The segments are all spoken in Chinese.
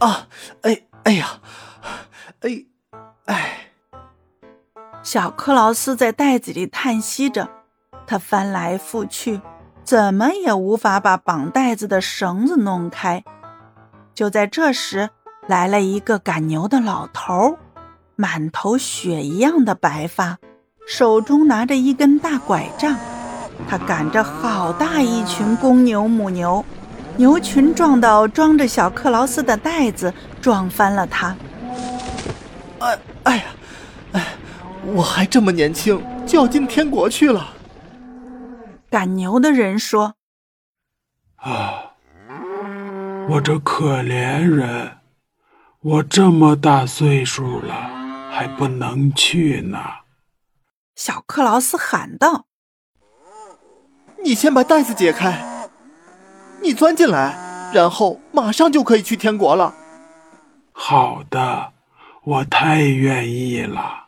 啊！哎哎呀！哎哎！小克劳斯在袋子里叹息着，他翻来覆去，怎么也无法把绑袋子的绳子弄开。就在这时，来了一个赶牛的老头，满头雪一样的白发，手中拿着一根大拐杖。他赶着好大一群公牛母牛，牛群撞到装着小克劳斯的袋子，撞翻了他。哎哎呀，哎，我还这么年轻，就要进天国去了。赶牛的人说：“啊，我这可怜人，我这么大岁数了，还不能去呢。”小克劳斯喊道。你先把袋子解开，你钻进来，然后马上就可以去天国了。好的，我太愿意了。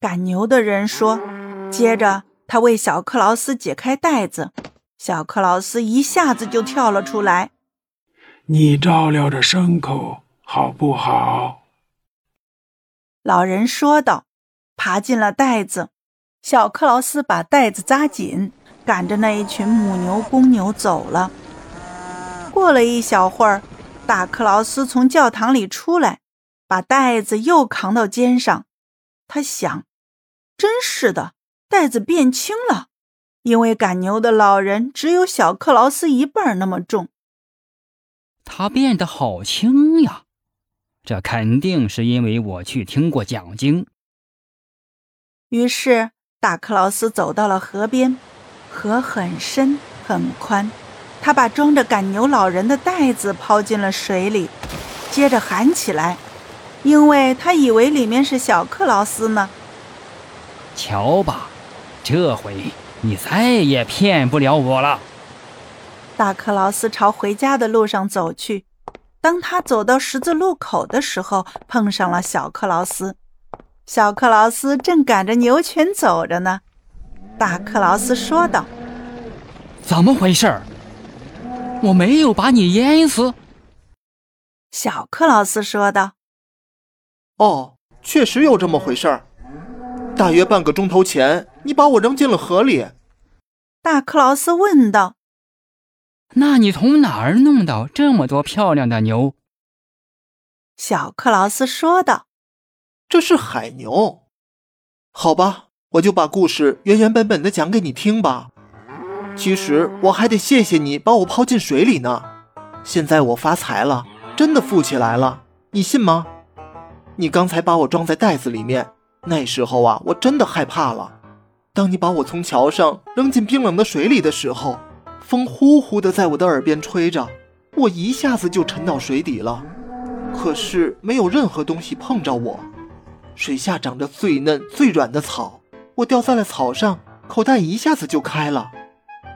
赶牛的人说。接着，他为小克劳斯解开袋子，小克劳斯一下子就跳了出来。你照料着牲口好不好？老人说道。爬进了袋子，小克劳斯把袋子扎紧。赶着那一群母牛、公牛走了。过了一小会儿，大克劳斯从教堂里出来，把袋子又扛到肩上。他想：“真是的，袋子变轻了，因为赶牛的老人只有小克劳斯一半那么重。他变得好轻呀，这肯定是因为我去听过讲经。”于是，大克劳斯走到了河边。河很深很宽，他把装着赶牛老人的袋子抛进了水里，接着喊起来，因为他以为里面是小克劳斯呢。瞧吧，这回你再也骗不了我了。大克劳斯朝回家的路上走去，当他走到十字路口的时候，碰上了小克劳斯。小克劳斯正赶着牛群走着呢。大克劳斯说道：“怎么回事？我没有把你淹死。”小克劳斯说道：“哦，确实有这么回事儿。大约半个钟头前，你把我扔进了河里。”大克劳斯问道：“那你从哪儿弄到这么多漂亮的牛？”小克劳斯说道：“这是海牛。好吧。”我就把故事原原本本的讲给你听吧。其实我还得谢谢你把我抛进水里呢。现在我发财了，真的富起来了，你信吗？你刚才把我装在袋子里面，那时候啊，我真的害怕了。当你把我从桥上扔进冰冷的水里的时候，风呼呼的在我的耳边吹着，我一下子就沉到水底了。可是没有任何东西碰着我，水下长着最嫩最软的草。我掉在了草上，口袋一下子就开了。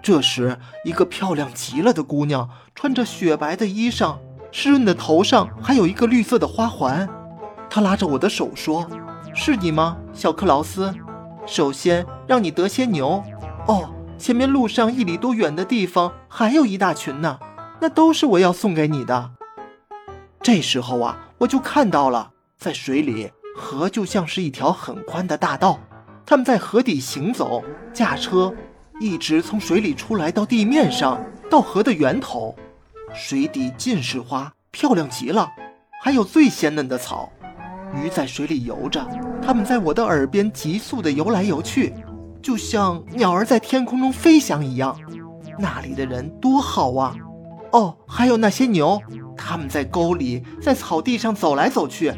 这时，一个漂亮极了的姑娘，穿着雪白的衣裳，湿润的头上还有一个绿色的花环。她拉着我的手说：“是你吗，小克劳斯？首先让你得些牛。哦，前面路上一里多远的地方还有一大群呢，那都是我要送给你的。”这时候啊，我就看到了，在水里，河就像是一条很宽的大道。他们在河底行走，驾车，一直从水里出来到地面上，到河的源头。水底尽是花，漂亮极了，还有最鲜嫩的草。鱼在水里游着，它们在我的耳边急速地游来游去，就像鸟儿在天空中飞翔一样。那里的人多好啊！哦，还有那些牛，他们在沟里，在草地上走来走去。